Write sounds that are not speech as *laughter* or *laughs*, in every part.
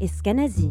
Eskenazi.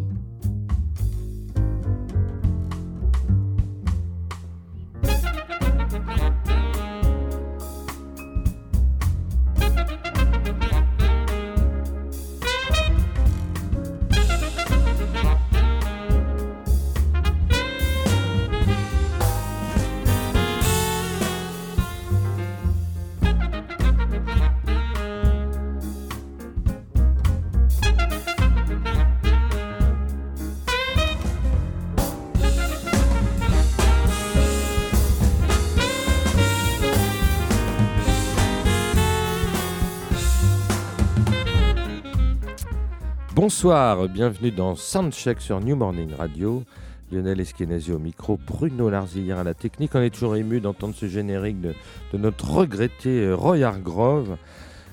Bonsoir, bienvenue dans Soundcheck sur New Morning Radio. Lionel Eskenazi au micro, Bruno Larzillière à la technique. On est toujours ému d'entendre ce générique de, notre regretté euh, Roy Hargrove.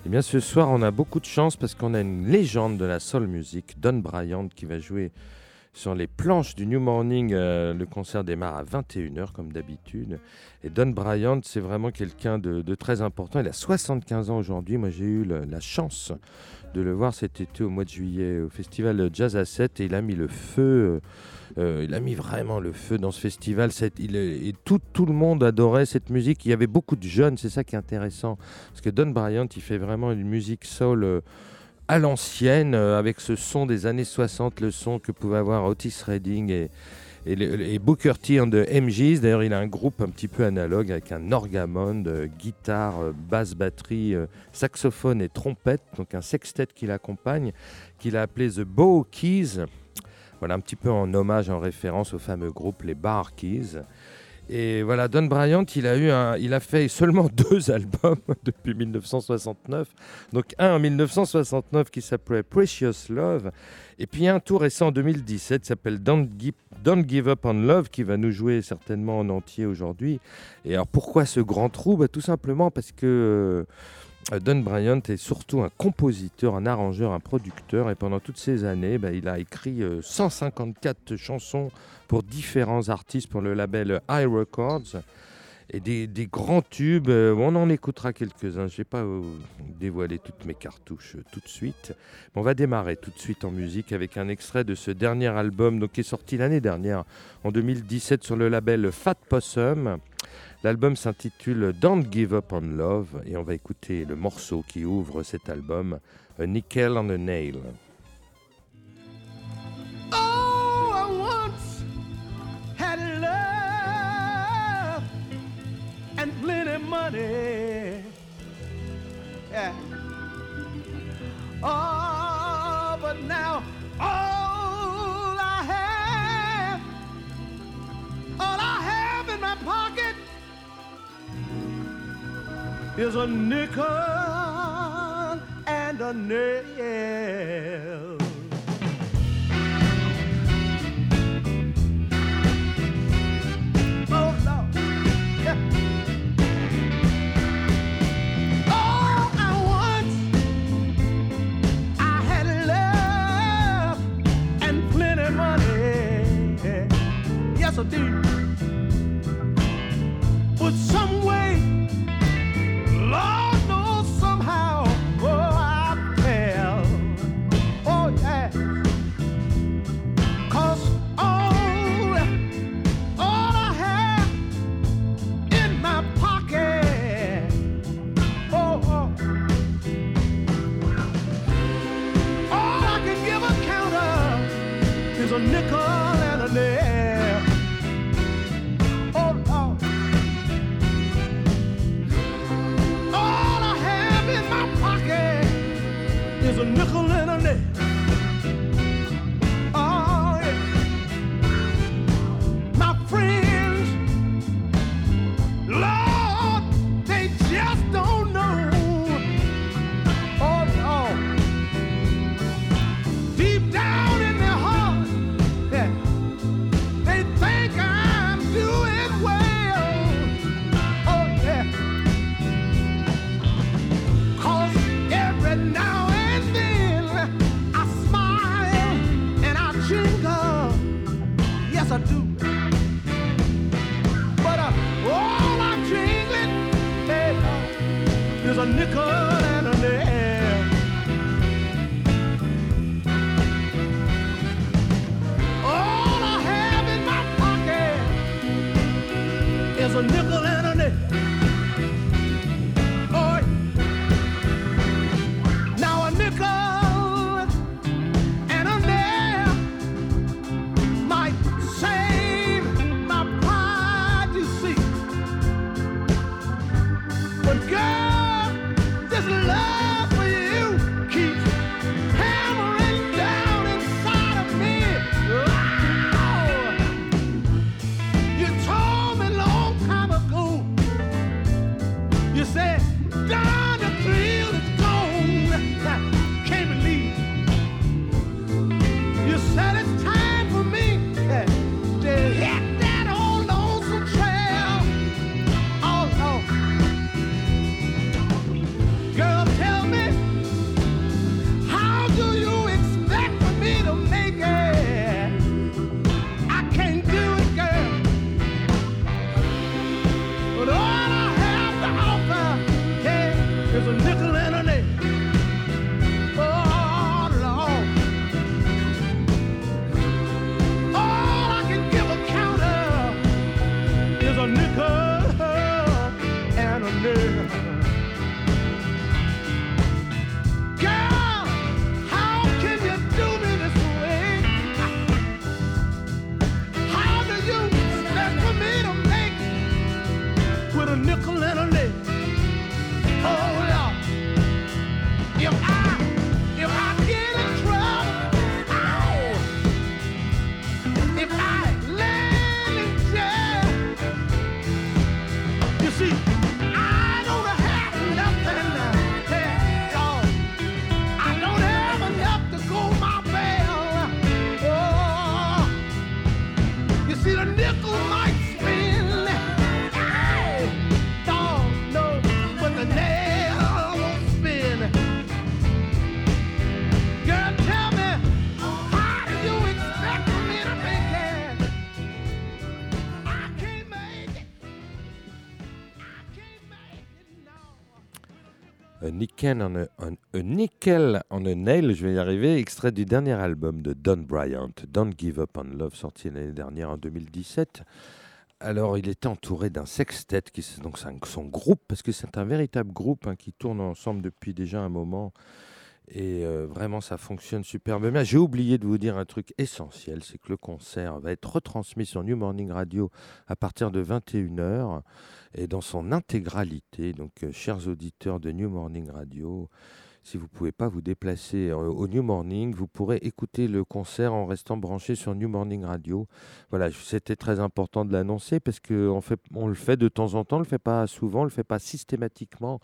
Eh bien, ce soir, on a beaucoup de chance parce qu'on a une légende de la soul music, Don Bryant, qui va jouer sur les planches du New Morning. Euh, le concert démarre à 21h, comme d'habitude. Et Don Bryant, c'est vraiment quelqu'un de, très important. Il a 75 ans aujourd'hui. Moi, j'ai eu la chance de le voir cet été au mois de juillet au festival Jazz à 7 et il a mis le feu. euh, euh, il a mis vraiment le feu dans ce festival. Cette- il et tout, tout le monde adorait cette musique. Il y avait beaucoup de jeunes, c'est ça qui est intéressant. Parce que Don Bryant, il fait vraiment une musique soul euh, à l'ancienne, avec ce son des années 60, le son que pouvait avoir Otis Redding et, et, Booker T and the MGs. D'ailleurs, il a un groupe un petit peu analogue avec un orgamond, guitare, euh, basse, batterie, euh, saxophone et trompette, donc un sextet qui l'accompagne, qu'il a appelé The Bow Keys. Voilà, un petit peu en hommage, en référence au fameux groupe les Bar Keys. Et voilà, Don Bryant, il a, eu il a fait seulement *laughs* deux albums *laughs* depuis 1969. Donc un en 1969 qui s'appelait Precious Love. Et puis un tout récent en 2017 qui s'appelle Don't, Don't Give Up on Love qui va nous jouer certainement en entier aujourd'hui. Et alors pourquoi ce grand trou Tout simplement parce que Don Bryant est surtout un compositeur, un arrangeur, un producteur. Et pendant toutes ces années, bah, il a écrit euh, 154 chansons pour différents artistes pour le label High Records. Et des, grands tubes, euh, on en écoutera quelques-uns. Je ne vais pas euh, dévoiler toutes mes cartouches euh, tout de suite. Mais on va démarrer tout de suite en musique avec un extrait de ce dernier album donc, qui est sorti l'année dernière, en 2017, sur le label Fat Possum. L'album s'intitule Don't Give Up on Love et on va écouter le morceau qui ouvre cet album, A Nickel on a Nail. Money. Yeah. Oh, but now all I have, all I have in my pocket is a nickel and a nail. Yes, I some on a, nickel on a nail, je vais y arriver, extrait du dernier album de Don Bryant, Don't Give Up on Love, sorti l'année dernière en 2017. Alors, il était entouré d'un sextet, qui, est- donc son groupe, parce que c'est un véritable groupe hein, qui tourne ensemble depuis déjà un moment. Et euh, vraiment, ça fonctionne superbe bien. J'ai oublié de vous dire un truc essentiel, c'est que le concert va être retransmis sur New Morning Radio à partir de 21h et dans son intégralité. Donc, euh, chers auditeurs de New Morning Radio, si vous ne pouvez pas vous déplacer euh, au New Morning, vous pourrez écouter le concert en restant branché sur New Morning Radio. Voilà, c'était très important de l'annoncer parce qu'on on le fait de temps en temps, on le fait pas souvent, on le fait pas systématiquement.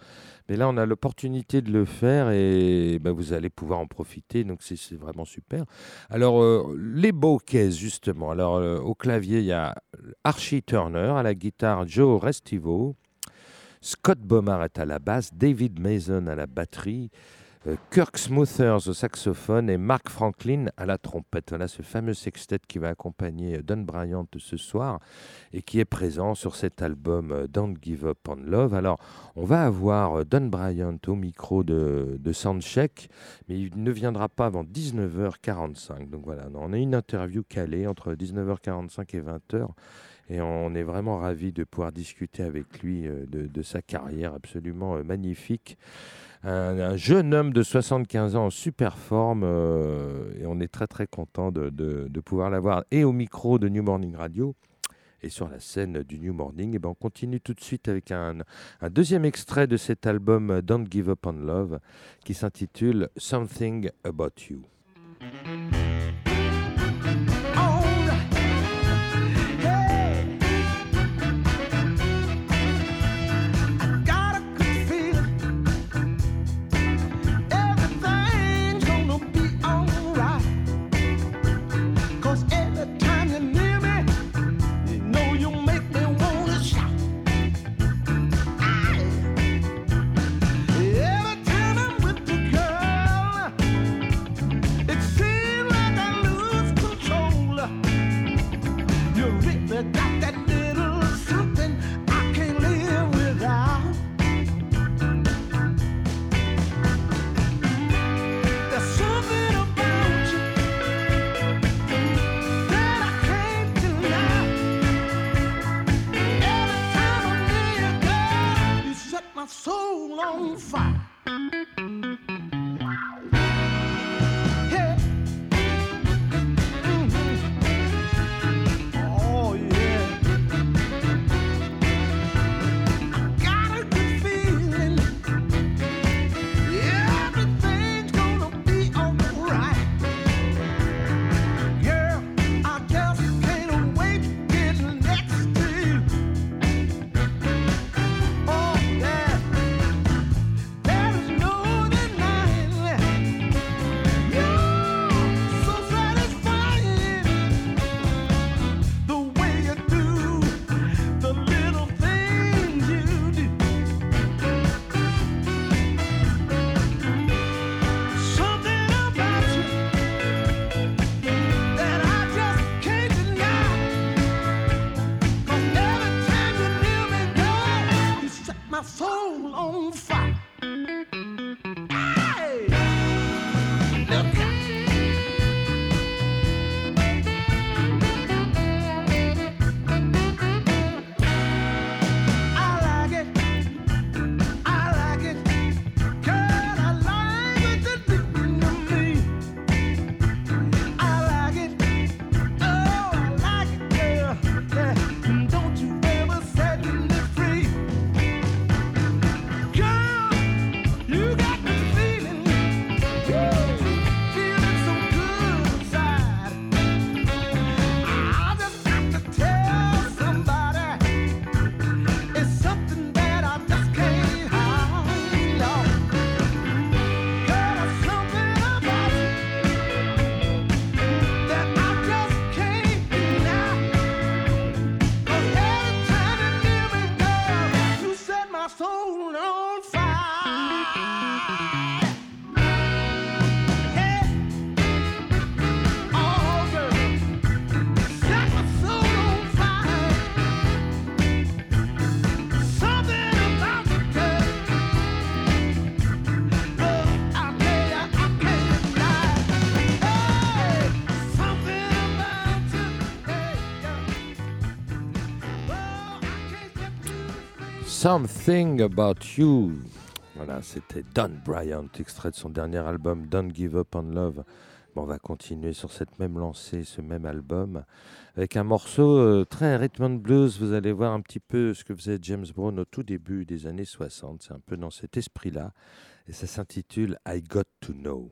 Mais là, on a l'opportunité de le faire et ben, vous allez pouvoir en profiter. Donc, c'est c'est vraiment super. Alors, euh, les bouquets, justement. Alors, euh, au clavier, il y a Archie Turner, à la guitare, Joe Restivo. Scott Bomar est à la basse, David Mason à la batterie, euh, Kirk Smoothers au saxophone et Mark Franklin à la trompette. Voilà ce fameux sextet qui va accompagner euh, Don Bryant ce soir et qui est présent sur cet album euh, Don't Give Up on Love. Alors, on va avoir Don Bryant au micro de, de Soundcheck, mais il ne viendra pas avant 19h45. Donc voilà, on a une interview calée entre 19h45 et 20h. Et on est vraiment ravis de pouvoir discuter avec lui euh, de, sa carrière absolument euh, magnifique. Un, un jeune homme de 75 ans en super forme euh, et on est très très content de, pouvoir l'avoir et au micro de New Morning Radio et sur la scène du New Morning. Et ben on continue tout de suite avec un, deuxième extrait de cet album Don't Give Up on Love qui s'intitule Something About You. Something About You. Voilà, c'était Don Bryant, extrait de son dernier album Don't Give Up on Love. Bon, on va continuer sur cette même lancée, ce même album, avec un morceau euh, très rhythm and blues. Vous allez voir un petit peu ce que faisait James Brown au tout début des années 60. C'est un peu dans cet esprit-là. Et ça s'intitule I Got to Know.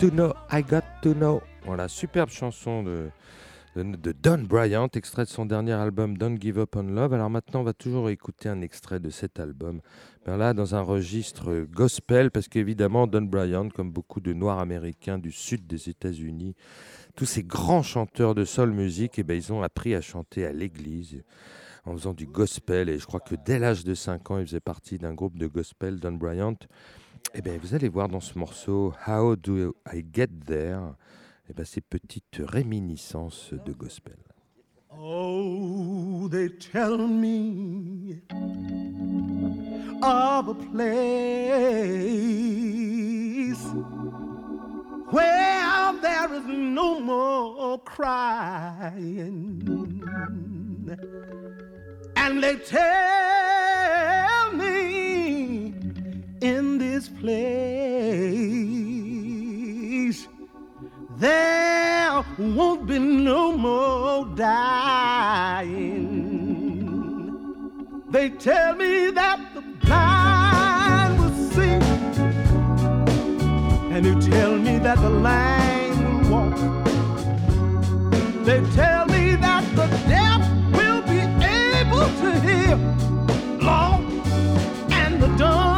To know. I got to know. Voilà, superbe chanson de Don Bryant, extrait de son dernier album Don't Give Up on Love. Alors maintenant, on va toujours écouter un extrait de cet album. Ben là, dans un registre gospel, parce qu'évidemment, Don Bryant, comme beaucoup de Noirs américains du sud des États-Unis, tous ces grands chanteurs de soul music, eh ben, ils ont appris à chanter à l'église en faisant du gospel. Et je crois que dès l'âge de 5 ans, il faisait partie d'un groupe de gospel, Don Bryant. Eh bien, vous allez voir dans ce morceau How Do I Get There? Eh ben, ces petites réminiscences de gospel. Oh, they tell me of a place where there is no more crying. And they tell me in this place there won't be no more dying. They tell me that the blind will see, and they tell me that the lame will walk. They tell me that the deaf will be able to hear, Lord, and the dumb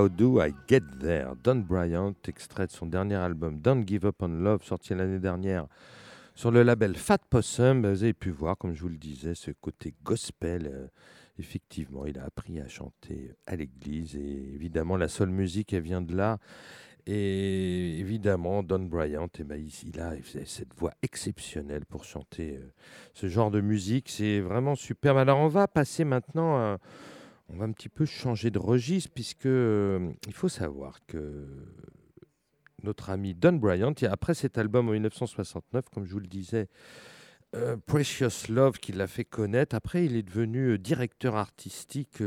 How Do I Get There? Don Bryant, extrait de son dernier album Don't Give Up on Love, sorti l'année dernière sur le label Fat Possum. Vous avez pu voir, comme je vous le disais, ce côté gospel. euh, effectivement, il a appris à chanter à l'église et évidemment, la seule musique, elle vient de là. Et évidemment, Don Bryant, eh ben, il, a cette voix exceptionnelle pour chanter euh, ce genre de musique. C'est vraiment superbe. Alors, on va passer maintenant à on va un petit peu changer de registre puisque euh, il faut savoir que notre ami Don Bryant, après cet album en 1969, comme je vous le disais, euh, Precious Love qui l'a fait connaître. Après, il est devenu euh, directeur artistique,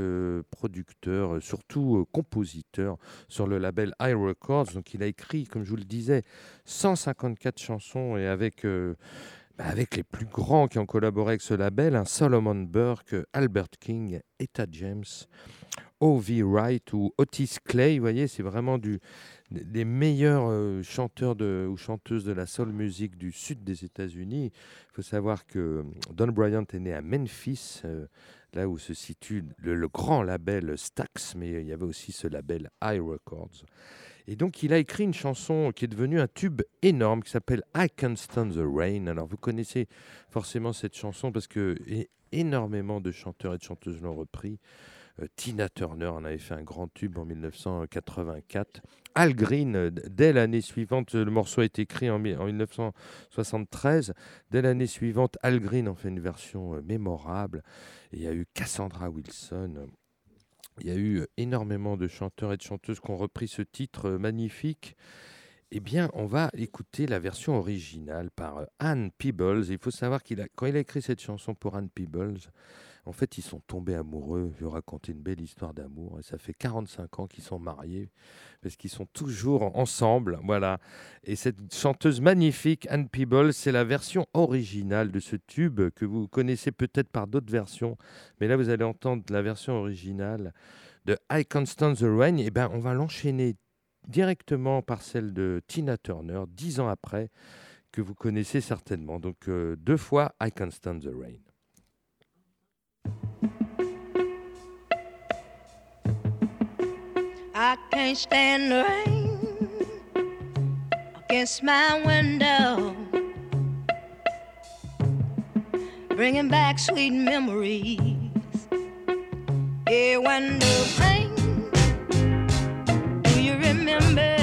producteur, surtout compositeur sur le label High Records. Donc, il a écrit, comme je vous le disais, 154 chansons et avec avec les plus grands qui ont collaboré avec ce label, un Solomon Burke, Albert King, Etta James, O.V. Wright ou Otis Clay. Vous voyez, c'est vraiment du, des meilleurs euh, chanteurs ou chanteuses de la soul music du sud des États-Unis. Il faut savoir que euh, Don Bryant est né à Memphis, euh, là où se situe le, le grand label Stax, mais il y avait aussi ce label High Records. Et donc, il a écrit une chanson qui est devenue un tube énorme qui s'appelle I Can't Stand the Rain. Alors, vous connaissez forcément cette chanson parce que énormément de chanteurs et de chanteuses l'ont repris. Euh, Tina Turner en avait fait un grand tube en 1984. Al Green, dès l'année suivante, le morceau a été écrit en 1973. Dès l'année suivante, Al Green en fait une version euh, mémorable. Et il y a eu Cassandra Wilson. Il y a eu euh, énormément de chanteurs et de chanteuses qui ont repris ce titre euh, magnifique. Eh bien, on va écouter la version originale par euh, Anne Peebles. Il faut savoir qu'il a, quand il a écrit cette chanson pour Anne Peebles, en fait, ils sont tombés amoureux. Je vais raconter une belle histoire d'amour. Et ça fait 45 ans qu'ils sont mariés, parce qu'ils sont toujours ensemble. Voilà. Et cette chanteuse magnifique, Anne Peebles, c'est la version originale de ce tube que vous connaissez peut-être par d'autres versions. Mais là, vous allez entendre la version originale de I Can't Stand the Rain. Et ben, on va l'enchaîner directement par celle de Tina Turner, dix ans après, que vous connaissez certainement. Donc, euh, deux fois I I can't stand the rain against my window, bringing back sweet memories. Yeah, when the rain, do you remember?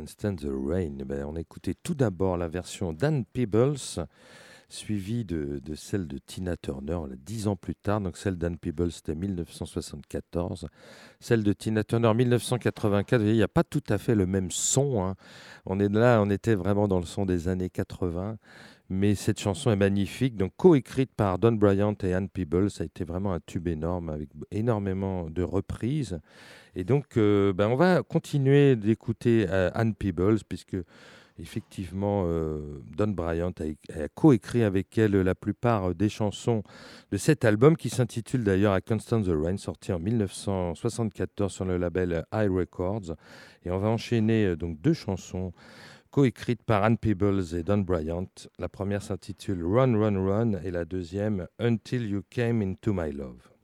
Can Stand the Rain. Ben, on a écouté tout d'abord la version d'Anne Peebles, suivie de, celle de Tina Turner dix ans plus tard. Donc celle d'Anne Peebles, c'était 1974. Celle de Tina Turner, 1984. Vous voyez, il n'y a pas tout à fait le même son. hein. On est là, on était vraiment dans le son des années 80. Mais cette chanson est magnifique, donc coécrite par Don Bryant et Anne Peebles. Ça a été vraiment un tube énorme avec énormément de reprises. Et donc, euh, ben, on va continuer d'écouter euh, Anne Peebles, puisque effectivement, euh, Don Bryant a, coécrit avec elle la plupart des chansons de cet album, qui s'intitule d'ailleurs A Constant the Rain, sorti en 1974 sur le label High Records. Et on va enchaîner donc deux chansons coécrites par Anne Peebles et Don Bryant. La première s'intitule Run, Run, Run, et la deuxième Until You Came Into My Love.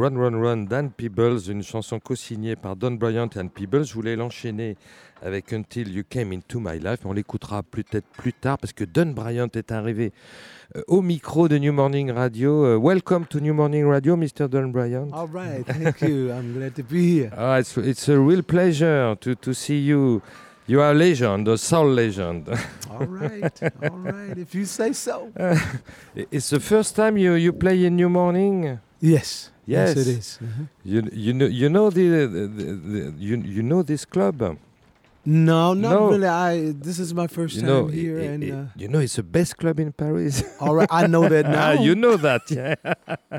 Run Run Run d'Anne Peebles, une chanson co-signée par Don Bryant et Anne Peebles. Je voulais l'enchaîner avec Until You Came Into My Life. On l'écoutera peut-être plus tard parce que Don Bryant est arrivé euh, au micro de New Morning Radio. Euh, welcome to New Morning Radio, Mr. Don Bryant. All right, thank you. *laughs* I'm glad to be here. Ah, it's, it's a real pleasure to, to see you. You are a legend, a soul legend. *laughs* All right, all right. If you say so. *laughs* it's the first time you, you play in New Morning? Yes. Yes. it is. Mhm. You, you know you know the, the, the, you, you know this club. No, not No. really. I. This is my first You time know, here, i- i- and i- uh, you know it's the best club in Paris. *laughs* all right, I know that *laughs* now. You know that, yeah. *laughs*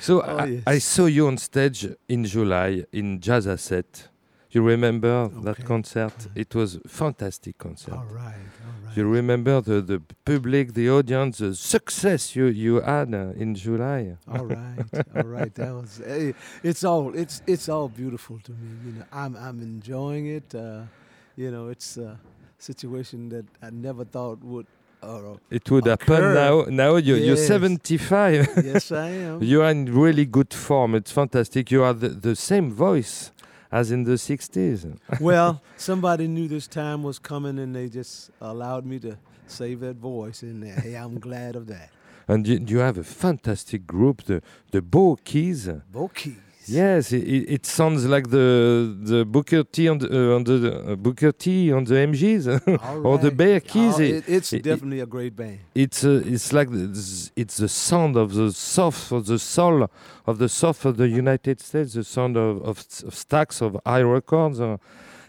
so Oh, I, yes. I saw you on stage in July in Jazz à Sète. You remember that Okay. concert? It was fantastic concert. All right, right. You remember the, the public, the audience, the success you, you had uh, in July. all right, *laughs* all right. That was. eh, It's all. It's it's all beautiful to me. You know, I'm I'm enjoying it. Uh, you know, it's a situation that I never thought would. Uh, It would happen now. Now you, you're 75. yes, I am. *laughs* you are in really good form. It's fantastic. You are the, the same voice as in the 60s. well, *laughs* somebody knew this time was coming, and they just allowed me to save that voice. And uh, hey, I'm glad of that. And you, you have a fantastic group, the, the Bow Keys. Bo-Keys. Yes, it, it, it sounds like the the Booker T on the, uh, on the uh, Booker T on the MGs *laughs* All or the right. Bar-Kays. Oh, It- it, it's it- definitely a great band. it's uh, it's like the, it's the sound of the soft of the soul of the south of the United States, the sound of of, of Stax of Hi Records. Uh,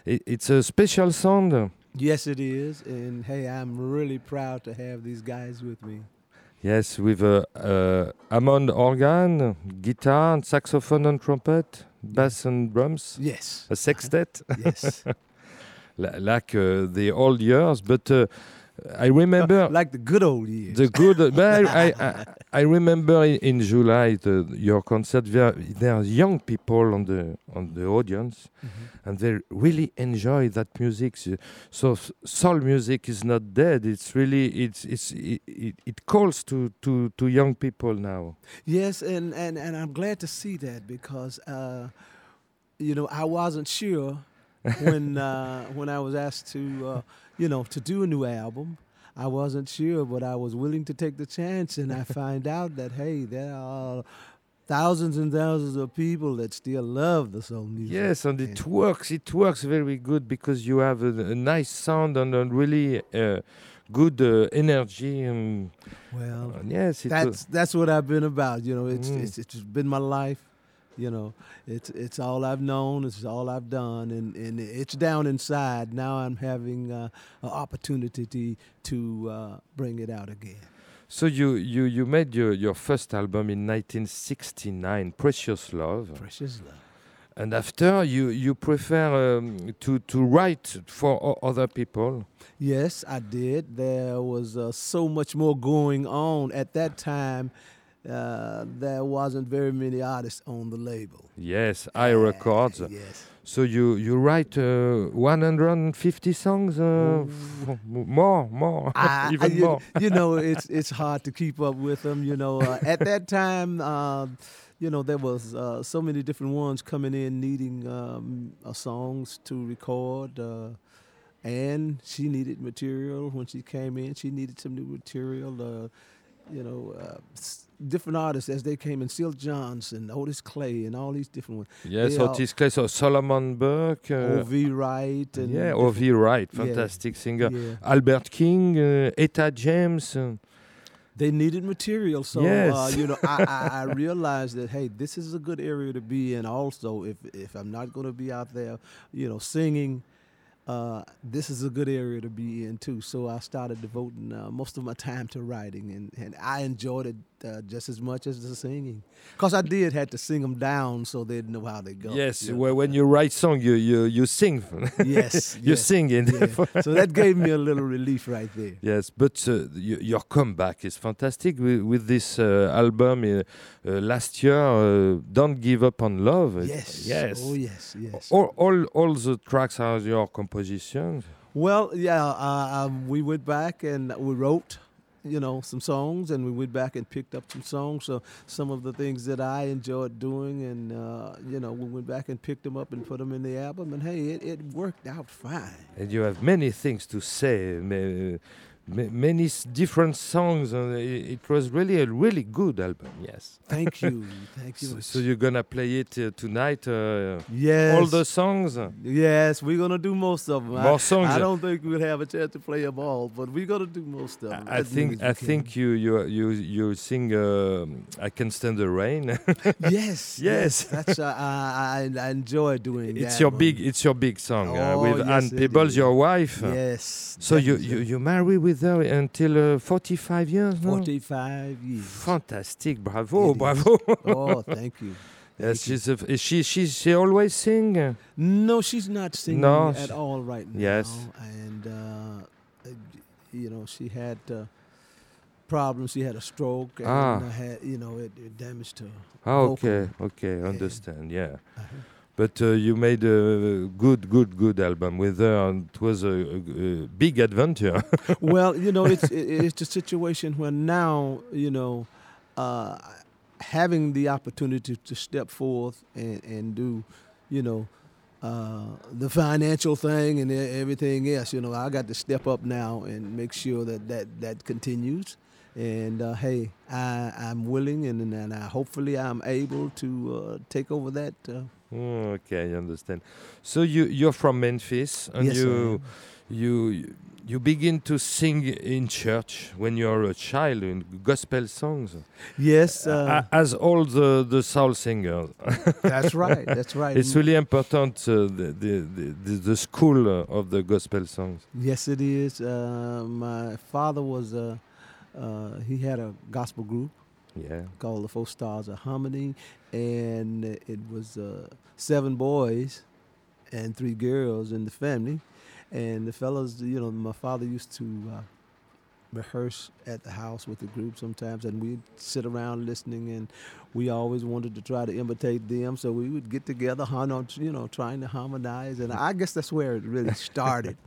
it, it's a special sound. Yes, it is. And hey, I'm really proud to have these guys with me. Yes, with a uh, Hammond organ, guitar, and saxophone and trumpet, bass and drums, Yes. a sextet, Yes. *laughs* li- like uh, the old years. But uh, I remember *laughs* like the good old years. the good. *laughs* but I, I, I, remember in, July the, your concert. There, there are young people on the on the audience, Mhm. and they really enjoy that music. So, so soul music is not dead. It's really it's it's it, it, it calls to, to to young people now. Yes, and, and, and I'm glad to see that because, uh, you know, I wasn't sure *laughs* when uh, when I was asked to, uh, you know, to do a new album. I wasn't sure, but I was willing to take the chance, and I *laughs* find out that hey, there are thousands and thousands of people that still love the soul music. Yes, and it works. It works very good because you have a, a nice sound and a really uh, good uh, energy. And, Well, and yes, it that's that's what I've been about. You know, it's Mm. it's it's been my life. You know, it's it's all I've known. It's all I've done, and and it's down inside. Now I'm having uh, an opportunity to, to uh, bring it out again. So you, you, you made your, your first album in 1969, Precious Love, Precious love. and after you you prefer um, to to write for o- other people. Yes, I did. There was uh, so much more going on at that time. Uh, there wasn't very many artists on the label. Yes, Hi Records. Yes. So you you write uh, 150 songs, uh, *laughs* more, more, I- *laughs* even I- you, more. you know, *laughs* it's it's hard to keep up with them. You know, uh, at that time, uh, you know, there was uh, so many different ones coming in needing um, uh, songs to record, uh, and she needed material when she came in. She needed some new material. Uh, you know, uh, different artists as they came in, Syl Johnson, Otis Clay, and all these different ones. Yes, They Otis Clay, so Solomon Burke. Uh, O.V. Wright, and yeah, O.V. Wright, Yeah. fantastic singer. Yeah. Albert King, uh, Etta James. uh, they needed material. So uh, you know, I, I, I *laughs* realized that hey, this is a good area to be in. Also, if if I'm not going to be out there, you know, singing, uh, this is a good area to be in too. So I started devoting uh, most of my time to writing, and, and I enjoyed it uh, just as much as the singing, because I did had to sing them down so they'd know how they go. yes, you know. well, when you write song, you you you sing. *laughs* yes, you yes, sing it. yeah. *laughs* So that gave me a little relief right there. Yes, but uh, your comeback is fantastic with, with this uh, album uh, uh, last year. Uh, Don't give up on love. Yes. yes. Oh yes. Yes. All, all all the tracks are your composition. Well, yeah, uh, um, we went back and we wrote, you know, some songs, and we went back and picked up some songs. So some of the things that I enjoyed doing, and uh, you know, we went back and picked them up and put them in the album, and hey, it, it worked out fine. And you have many things to say, many s- different songs. And it, it was really a really good album. Yes. Thank you, *laughs* thank you. So, so you're gonna play it uh, tonight? Uh, yes, All the songs. yes, we're gonna do most of them. More songs. I, I don't think we'll have a chance to play them all, but we're gonna do most of them. I think I think you you you you sing uh, I can stand the rain. *laughs* *laughs* yes, Yes. That's uh, I, I I enjoy doing. it's that your one. big it's your big song uh, Oh, with yes, Ann Peebles, your wife. Yes. So you, you you marry with her until uh, 45 years now? 45 years. Fantastic, bravo, It bravo. *laughs* oh, thank you. *laughs* yes, she's a, is she she she always sing. No, she's not singing No, at all right now. Yes. And, uh, uh, you know, she had uh, problems. She had a stroke and Ah. had, you know, it, it damaged her. Ah, okay, okay, understand. Yeah, Uh-huh. But uh, you made a good, good, good album with her, and it was a, a, a big adventure. *laughs* well, you know, it's it's a situation where now, you know, uh, having the opportunity to step forth and, and do, you know, uh, the financial thing and everything else, you know, I got to step up now and make sure that that, that continues. And uh, hey, I, I'm willing, and and, I, hopefully I'm able to uh, take over that. Mm, okay, I understand. So you you're from Memphis, and Yes, you you you begin to sing in church when you're a child in gospel songs, yes, uh, as all the the soul singers. *laughs* that's right. That's right. it's really important uh, the, the, the the school of the gospel songs. Yes, it is. Uh, my father was a. Uh, he had a gospel group Yeah. called the Four Stars of Harmony, and it was uh, seven boys and three girls in the family. And the fellows, you know, my father used to uh, rehearse at the house with the group sometimes, and we'd sit around listening, and we always wanted to try to imitate them. So we would get together, you know, trying to harmonize, and I guess that's where it really started. *laughs*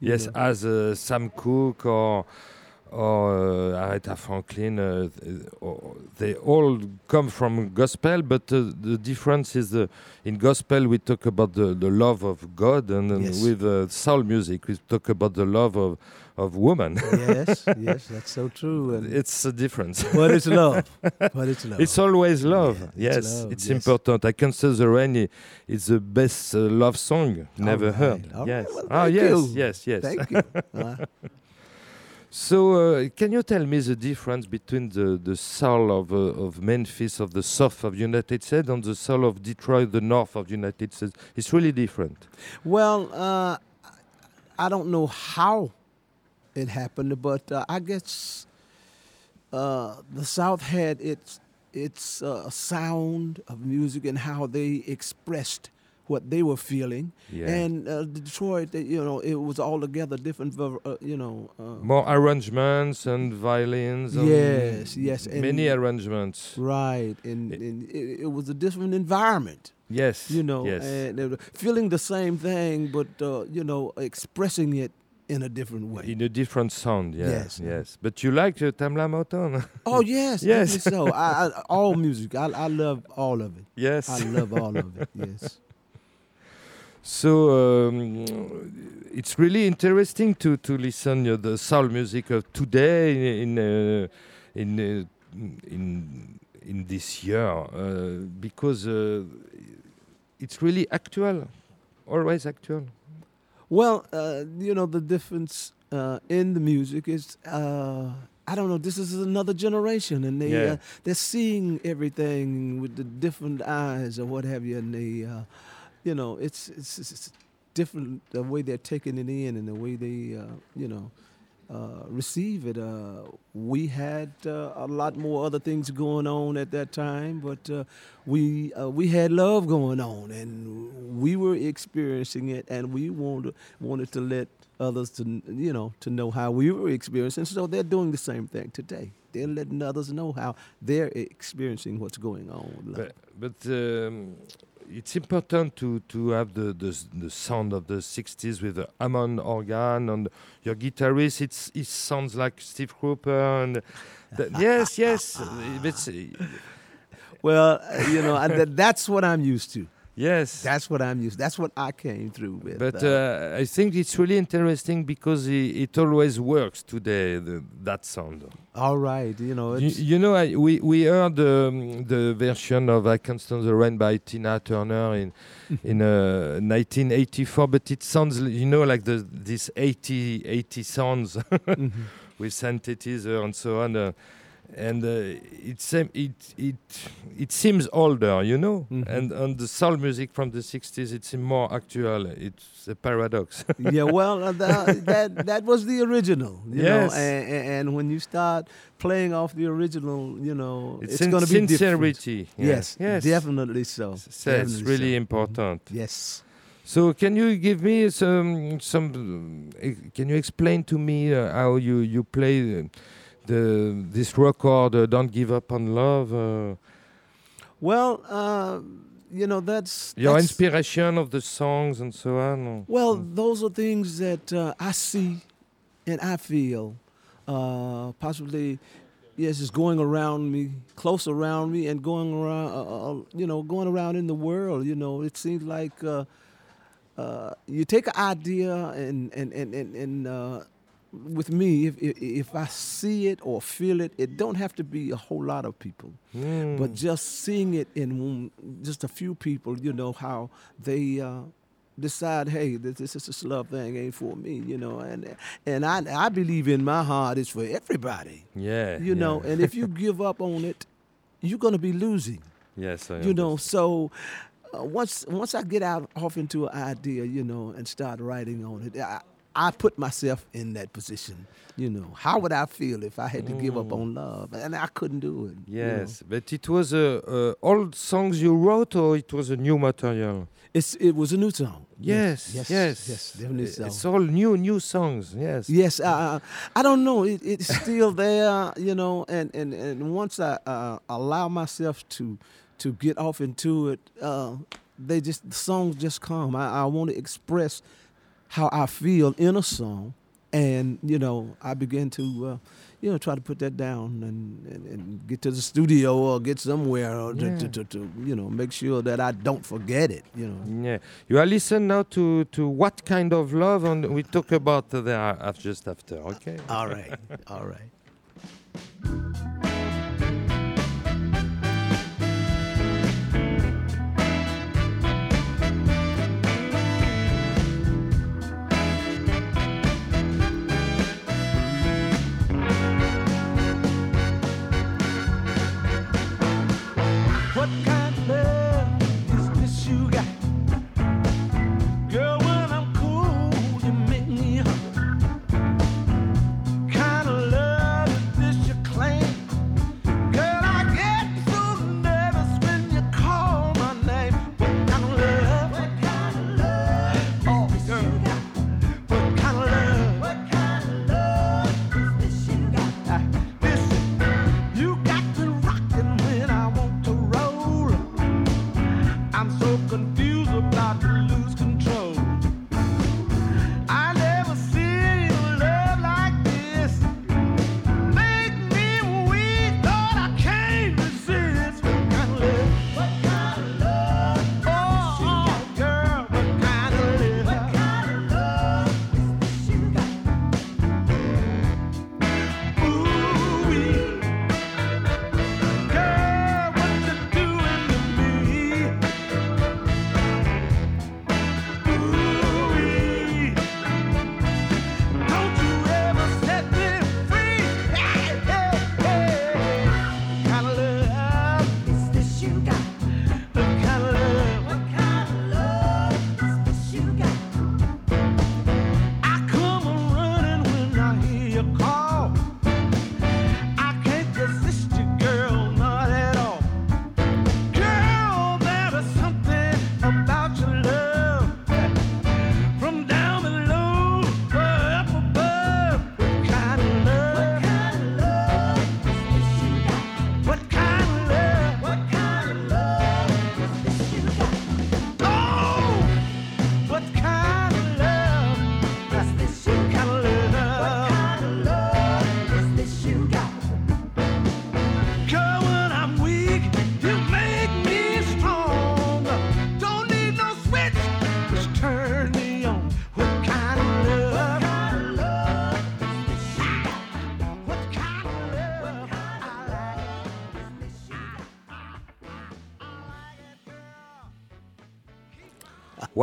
Yes, know. as uh, Sam Cooke or or uh, Aretha Franklin, uh, th- or- they all come from gospel, but uh, the difference is uh, in gospel we talk about the, the love of God, and Yes. with uh, soul music we talk about the love of of woman. yes, *laughs* yes, that's so true. And, it's a difference. but it's *laughs* love. But it's love. It's always love. Yeah, it's yes, love, it's yes. important. I can say the rain is the best uh, love song never right, heard. all right. yes. Well, ah, thank yes, you. yes, yes. Thank you. *laughs* So, uh, can you tell me the difference between the, the soul of, uh, of Memphis, of the south of United States, and the soul of Detroit, the north of the United States? It's really different. well, uh, I don't know how it happened, but uh, I guess uh, the South had its its uh, sound of music and how they expressed what they were feeling. Yeah. And uh, Detroit, you know, it was altogether different. Uh, you know. Uh, More arrangements and violins. And Yes, yes, and- many arrangements. Right, and, It- and it, it was a different environment. Yes. you know, Yes. and feeling the same thing, but uh, you know, expressing it in a different way. in a different sound, yeah, Yes. yes. But you like uh, Tamla Motown? *laughs* oh yes, Yes. so. I, I, all music, I, I love all of it. yes. I love all of it. Yes. So um, it's really interesting to to listen uh, the soul music of today in uh, in uh, in in this year uh, because uh, it's really actual, always actual. Well, uh, you know, the difference uh, in the music is, uh, I don't know, this is another generation, and they Yeah. uh, they're seeing everything with the different eyes or what have you, and they, uh, you know, it's, it's it's different the way they're taking it in and the way they, uh, you know. Uh, receive it. Uh, we had uh, a lot more other things going on at that time, but uh, we uh, we had love going on, and we were experiencing it, and we wanted wanted to let others to you know to know how we were experiencing. So they're doing the same thing today. They're letting others know how they're experiencing what's going on. But, but um, it's important to, to have the, the the sound of the 60s with the Hammond organ and your guitarist. It's it sounds like Steve Cropper and th- *laughs* yes, yes, Well, you know, that's what I'm used to. Yes. That's what I'm used. That's what I came through with. But uh, uh, I think it's really interesting because it, it always works today. The, that sound. all right, you know, You, you know, I, we we heard um, the version of "I Can't Stand the Rain" by Tina Turner in *laughs* in uh, 1984, but it sounds, you know, like the this 80 80 sounds mhm. *laughs* with synthesizer and so on. Uh, and uh, it, sem- it it it seems older, you know, Mhm. and and the soul music from the 60s it's more actual. It's a paradox. *laughs* yeah, well, uh, the, that that was the original, you Yes. know, and, and, when you start playing off the original, you know, it's it's, going to be different. sincerity. Yes, yes, definitely so. S- It's really so. important. Yes. So can you give me some some? um, e- Can you explain to me uh, how you you play the, this record? Uh, Don't give up on love. Uh, Well, uh, you know, that's your that's- inspiration of the songs and so on. Well, those are things that uh, I see and I feel. Uh, possibly, yes, it's going around me, close around me, and going around, uh, you know, going around in the world. You know, it seems like uh, uh, you take an idea and and and and, and uh, with me, if, if if I see it or feel it, it don't have to be a whole lot of people, Mm. but just seeing it in just a few people, you know how they. Uh, decide hey this, this this love thing ain't for me you know and and i i believe in my heart it's for everybody yeah. you know and if you *laughs* give up on it you're going to be losing yes, I you know so uh, once once i get out off into an idea you know and start writing on it i i put myself in that position you know how would i feel if i had to give up on love and i couldn't do it you know. Yes, but it was uh, uh, old songs you wrote, or it was a new material? it's it was a new song Yes, yes yes, yes definitely so It's all new, new songs. Yes. Yes, uh, I don't know. It, it's still there, you know. And, and, and once I uh, allow myself to to get off into it, uh, they just the songs just come. I, I want to express how I feel in a song, and you know, I begin to uh, you know try to put that down and, and, and get to the studio or get somewhere or to, Yeah. to, to, to you know make sure that I don't forget it. You know. Yeah, you are listening now to to what kind of love, and we talk about that af- just after. Okay. All right, all right.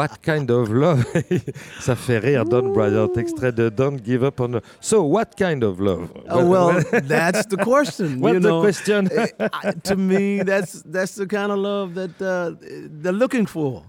What kind of love? *laughs* Ça fait rire Don Bryant, extrait de Don't Give Up on. So, what kind of love? Oh well, *laughs* that's the question. What's you the question? Eh, to me, that's that's the kind of love that uh, they're looking for.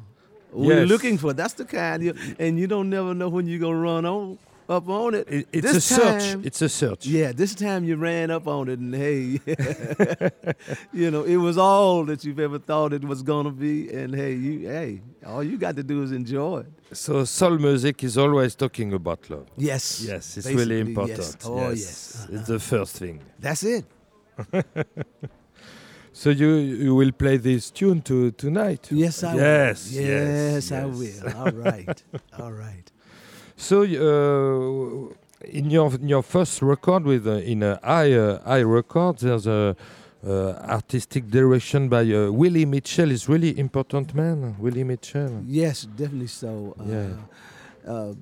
We're Yes. looking for. That's the kind, you, and you don't never know when you're gonna run on up on it. It- it's This a search. It's a search. Yeah, this time you ran up on it, and hey, *laughs* you know it was all that you've ever thought it was gonna be, and hey, you hey, all you got to do is enjoy it. So, soul music is always talking about love. Yes, Yes, it's really important. Yes. Oh yes, uh-huh. It's the first thing. that's it. *laughs* So you you will play this tune to tonight? Yes, I Yes, will. yes, Yes, I will. All right, all right. So uh, in your in your first record with uh, in uh, I uh, I record, there's a uh, artistic direction by uh, Willie Mitchell. Is really important man. Willie Mitchell. Yes, definitely so. Uh, Yeah. uh,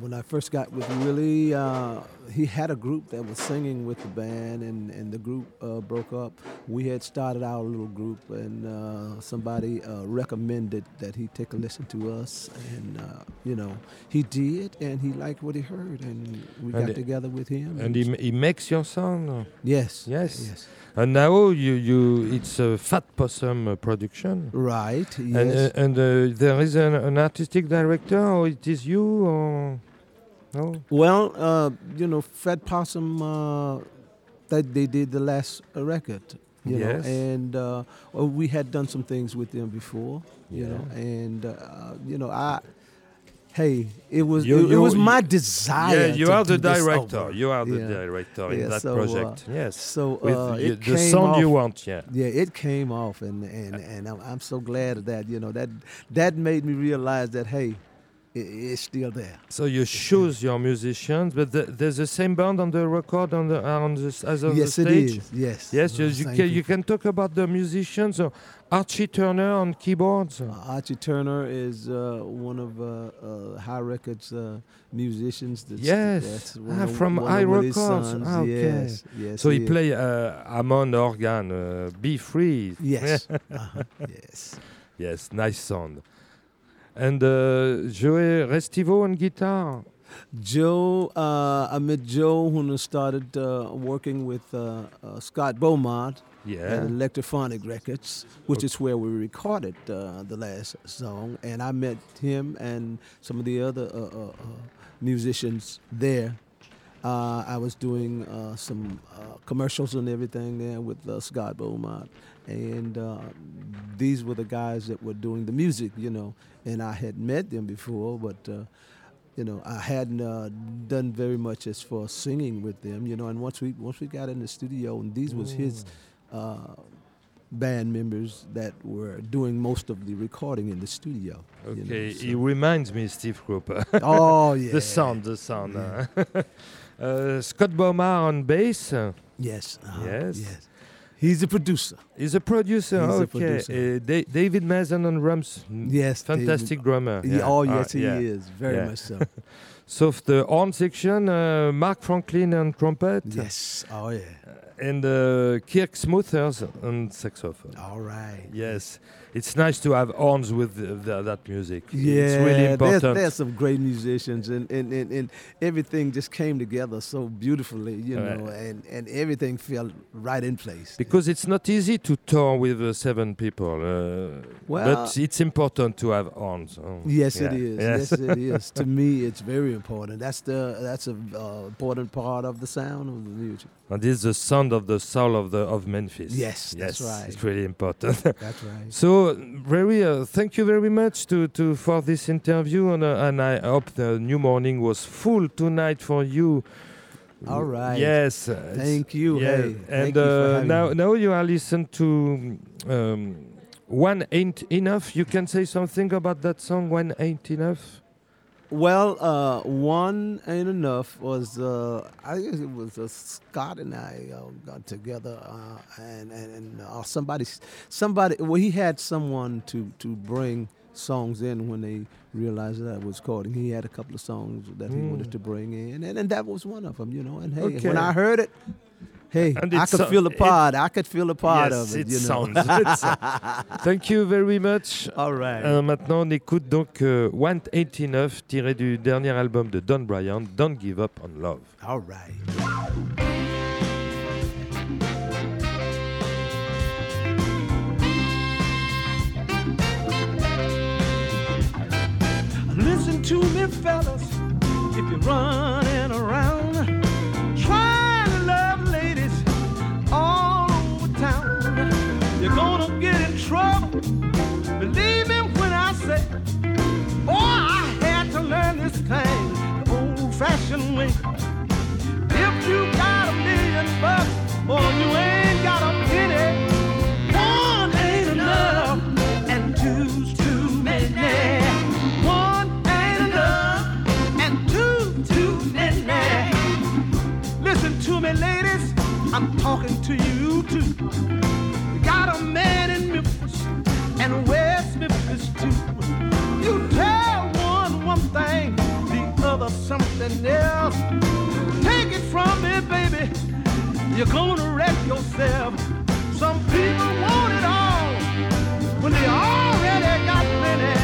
when I first got with Willie, uh, he had a group that was singing with the band, and, and the group uh, broke up. We had started our little group, and uh, somebody uh, recommended that he take a listen to us, and uh, you know he did, and he liked what he heard, and we And got together with him. And he, he makes your song. yes, Yes. yes, And now you, you it's a Fat Possum uh, production. right, yes. And, uh, and uh, there is an, an artistic director, or it is you, or no? Well, uh, you know, Fat Possum, uh, that they did the last uh, record, you Yes. know, and uh, well, we had done some things with them before, you Yeah. know, and uh, you know, I, hey, it was You- it, it you- was my you- desire. Yeah, you are the director. You are the Yeah. director in Yeah, that so, uh, project. yes. So With uh, it the sound off, you want, yeah. Yeah, it came off, and and and I'm, I'm so glad of that. You know that that made me realize that hey, it, it's still there. So you choose your musicians, but the, there's the same band on the record on the on the s- as on yes, the it stage. is. Yes. Yes, you, you, same can, you can talk about the musicians. So Archie Turner on keyboards. Uh, Archie Turner is uh, one of uh, uh, Hi Records uh, musicians. That's, Yes. that's one Ah, of- from one High of Records. Ah, okay. Yes, yes. so he is. play uh, Hammond organ, uh, B free. Yes. *laughs* uh-huh, yes. Yes, nice sound. And uh, Joey Restivo on guitar. Joe, uh, I met Joe when I started uh, working with uh, uh, Scott Bomar Yeah. at Electraphonic Records, which is where we recorded uh, the last song. And I met him and some of the other uh, uh, uh, musicians there. Uh, I was doing uh, some uh, commercials and everything there with uh, Scott Bomar. And uh, these were the guys that were doing the music, you know. And I had met them before, but, uh, you know, I hadn't uh, done very much as far as singing with them, you know. And once we once we got in the studio, and these was his uh, band members that were doing most of the recording in the studio. you know, Okay, so- he reminds me Steve Cropper. oh yeah. *laughs* the sound, the sound. uh. *laughs* uh, Scott Bomar on bass. uh, Yes. uh-huh, Yes. Yes. He's a producer. He's a producer. He's a okay. producer. Uh, Da- David Mason on drums. Yes. David. Fantastic drummer. Yeah. Oh Ah, yes, he yeah. is very Yeah. much so. *laughs* So the horn section, uh, Mark Franklin on trumpet. yes. Oh yeah. And uh, Kirk Smothers on saxophone. All right. Yes, it's nice to have horns with the, the, that music. Yeah, it's really important. there's some great musicians, and, and, and, and everything just came together so beautifully, you Right. know, and, and everything felt right in place. because it's not easy to tour with uh, seven people. Uh, Well- but it's important to have horns. Oh, Yes, yeah. it is. Yes. Yes, it *laughs* is. to me, it's very important. That's the that's a uh, important part of the sound of the music. and this is the sound of the soul of the of Memphis. Yes, yes, that's right. It's really important. That's right. *laughs* So very, uh, thank you very much to, to for this interview, and uh, and I hope the new morning was full tonight for you. All right. Yes. uh, Thank you. Yeah, Hey, and thank you uh, now now you are listening to um, one ain't enough. You can say something about that song. One ain't enough. Well, uh, one ain't enough was uh, I guess it was uh, Scott and I uh, got together, uh, and and, and uh, somebody somebody well he had someone to to bring songs in when they realized that I was recording. He had a couple of songs that he wanted Mm. to bring in, and, and that was one of them, you know. And hey, Okay. when I heard it, hey, And I it could so- feel a it- part. I could feel a part yes, of it, it you know. sounds. uh, *laughs* thank you very much. All right. Euh, maintenant, on écoute donc euh, One Ain't Enough, tiré du dernier album de Don Bryant, Don't Give Up on Love. All right. Listen to me, fellas, if you're running around Believe me when I say, boy, I had to learn this thing the old-fashioned way. If you got a million bucks, or you ain't got a penny, one ain't enough, and two's too many. One ain't enough, and two too many. Listen to me, ladies, I'm talking to you too. You got a man in Memphis and West Memphis too. You tell one one thing, the other something else. Take it from me, baby, you're gonna wreck yourself. Some people want it all when they already got plenty.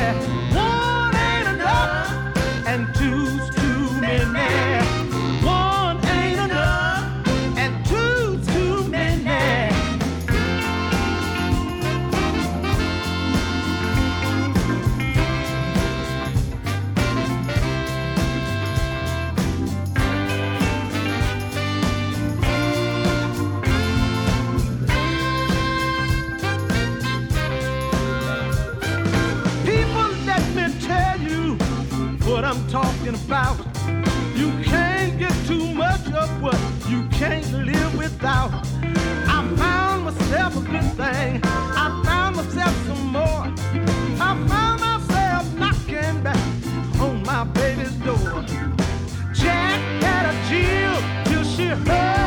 One ain't enough, and two's too many. Talking about. You can't get too much of what you can't live without. I found myself a good thing. I found myself some more. I found myself knocking back on my baby's door. Jack had a chill till she heard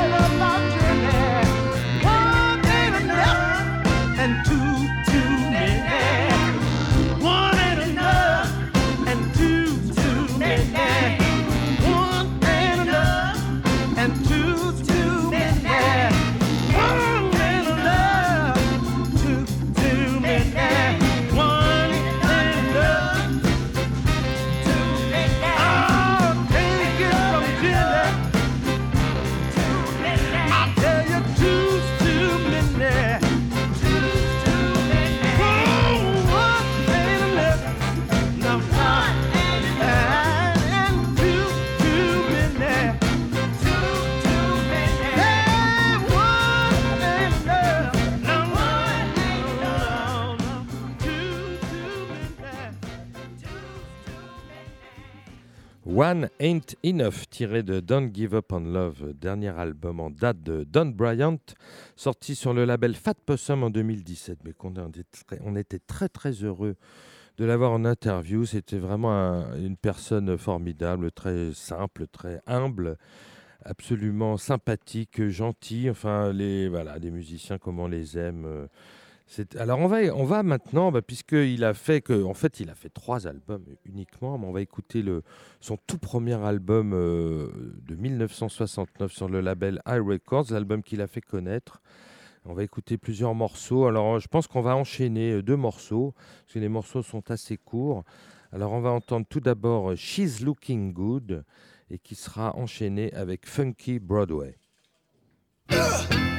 Ain't Enough, tiré de Don't Give Up on Love, dernier album en date de Don Bryant, sorti sur le label Fat Possum en 2017. Mais on était très très heureux de l'avoir en interview. C'était vraiment un- une personne formidable, très simple, très humble, absolument sympathique, gentil. Enfin, les voilà, des musiciens comme on les aime. Alors on va, on va maintenant, bah, puisqu'il a fait en fait, il a fait trois albums uniquement, mais on va écouter son tout premier album euh, de 1969 sur le label High Records, l'album qu'il a fait connaître. On va écouter plusieurs morceaux. Alors, je pense qu'on va enchaîner euh, deux morceaux, parce que les morceaux sont assez courts. Alors, on va entendre tout d'abord euh, She's Looking Good, et qui sera enchaîné avec Funky Broadway. *laughs*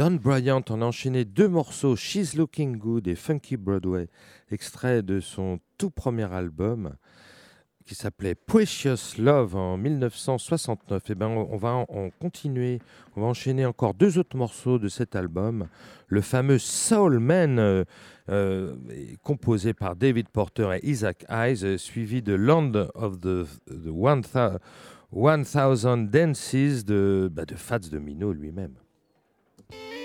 Don Bryant en a enchaîné deux morceaux, She's Looking Good et Funky Broadway, extrait de son tout premier album qui s'appelait Precious Love en 1969. Et ben, on va continuer, on va enchaîner encore deux autres morceaux de cet album, le fameux Soul Man, euh, euh, composé par David Porter et Isaac Hayes, suivi de Land of the, the One Thou- 1000 Dances bah, de Fats Domino lui-même. Thank you.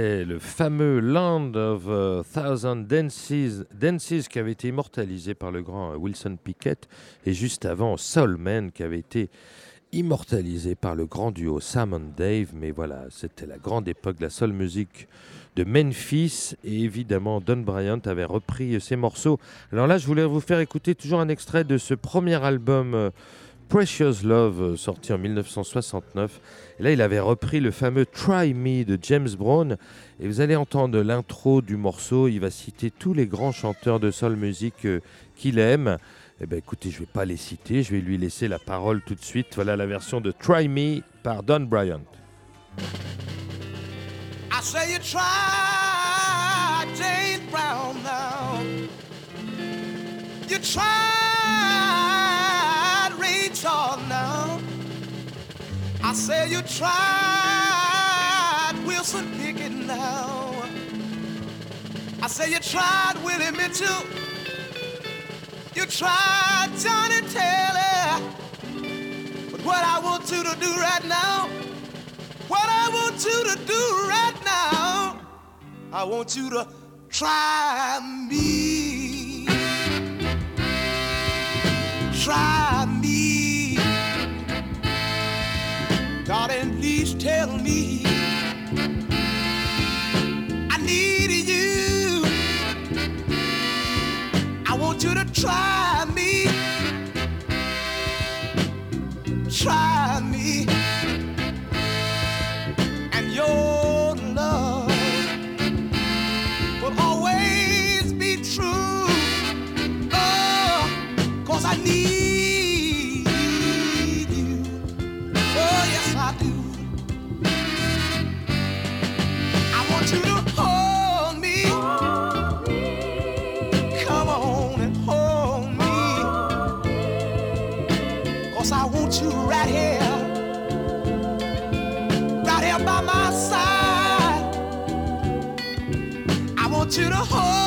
Le fameux Land of euh, Thousand Dances, Dances qui avait été immortalisé par le grand euh, Wilson Pickett et juste avant Soul Man qui avait été immortalisé par le grand duo Sam and Dave. Mais voilà, c'était la grande époque de la soul music de Memphis et évidemment Don Bryant avait repris ces morceaux. Alors là, je voulais vous faire écouter toujours un extrait de ce premier album euh, Precious Love euh, sorti en 1969. Et là, il avait repris le fameux Try Me de James Brown. Et vous allez entendre l'intro du morceau. Il va citer tous les grands chanteurs de soul music euh, qu'il aime. Eh bien, écoutez, je ne vais pas les citer. Je vais lui laisser la parole tout de suite. Voilà la version de Try Me par Don Bryant. I say you try Brown now. You tried I say you tried Wilson Pickett now. I say you tried Willie Mitchell. You tried Johnny Taylor. But what I want you to do right now, what I want you to do right now, I want you to try me. Try me. Tell me. I need you. I want you to try me. Try want you to hold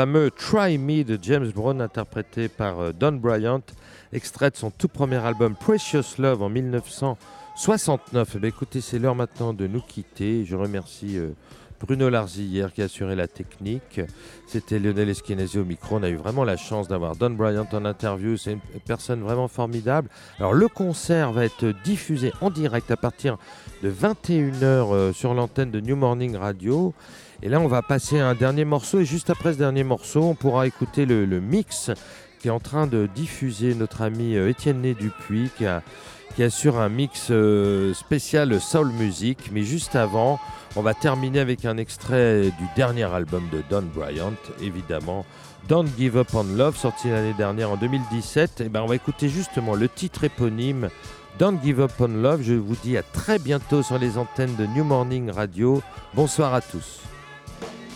fameux Try Me de James Brown interprété par euh, Don Bryant, extrait de son tout premier album Precious Love en 1969. Eh écoutez, c'est l'heure maintenant de nous quitter. Je remercie euh, Bruno Larzillière qui a assuré la technique. C'était Lionel Esquinesi au micro. On a eu vraiment la chance d'avoir Don Bryant en interview. C'est une personne vraiment formidable. Alors, le concert va être diffusé en direct à partir de 21h sur l'antenne de New Morning Radio. Et là, on va passer à un dernier morceau. Et juste après ce dernier morceau, on pourra écouter le, mix qui est en train de diffuser notre ami euh, Étienne Né Dupuis, qui, qui assure un mix euh, spécial soul music. Mais juste avant, on va terminer avec un extrait du dernier album de Don Bryant, évidemment. Don't Give Up on Love, sorti l'année dernière en 2017. Et ben, on va écouter justement le titre éponyme Don't Give Up on Love. Je vous dis à très bientôt sur les antennes de New Morning Radio. Bonsoir à tous.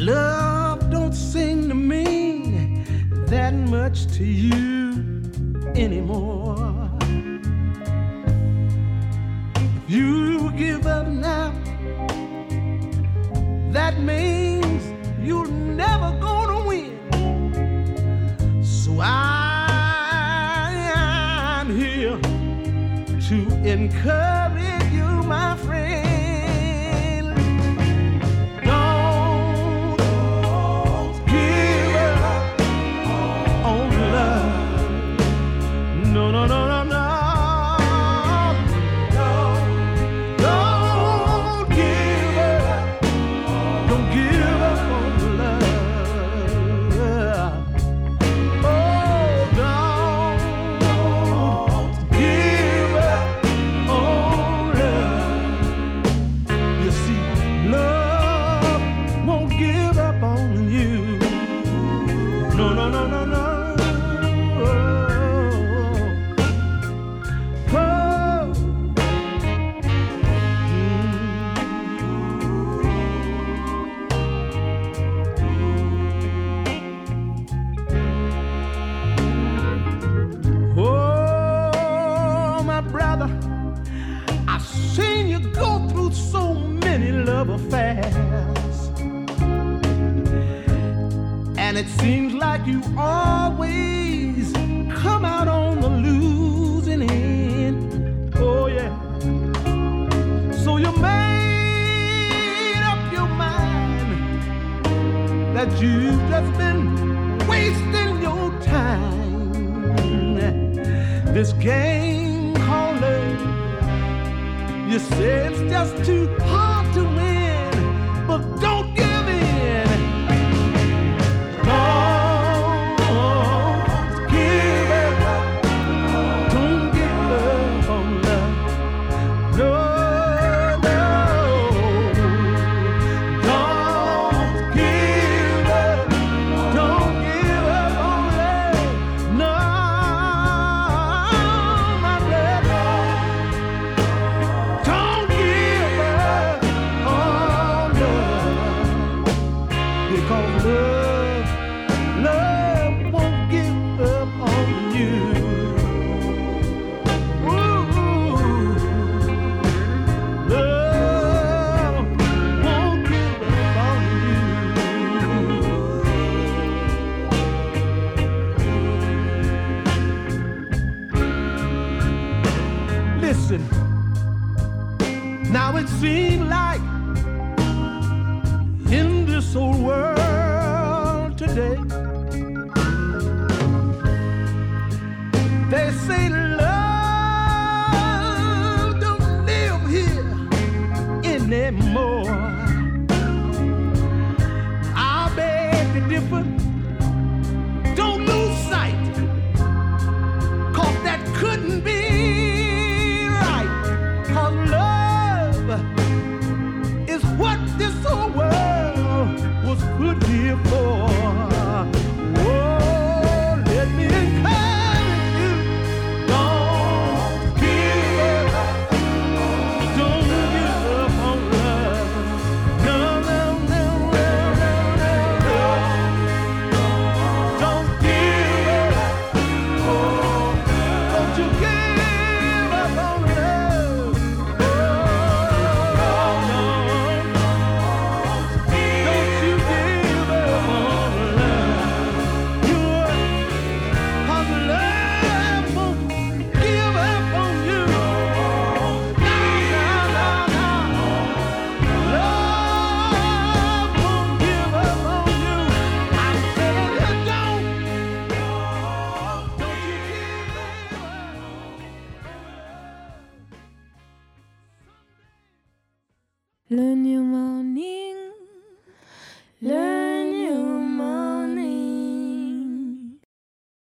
Love don't seem to mean that much to you anymore. If you give up now, that means you're never gonna win. So I am here to encourage.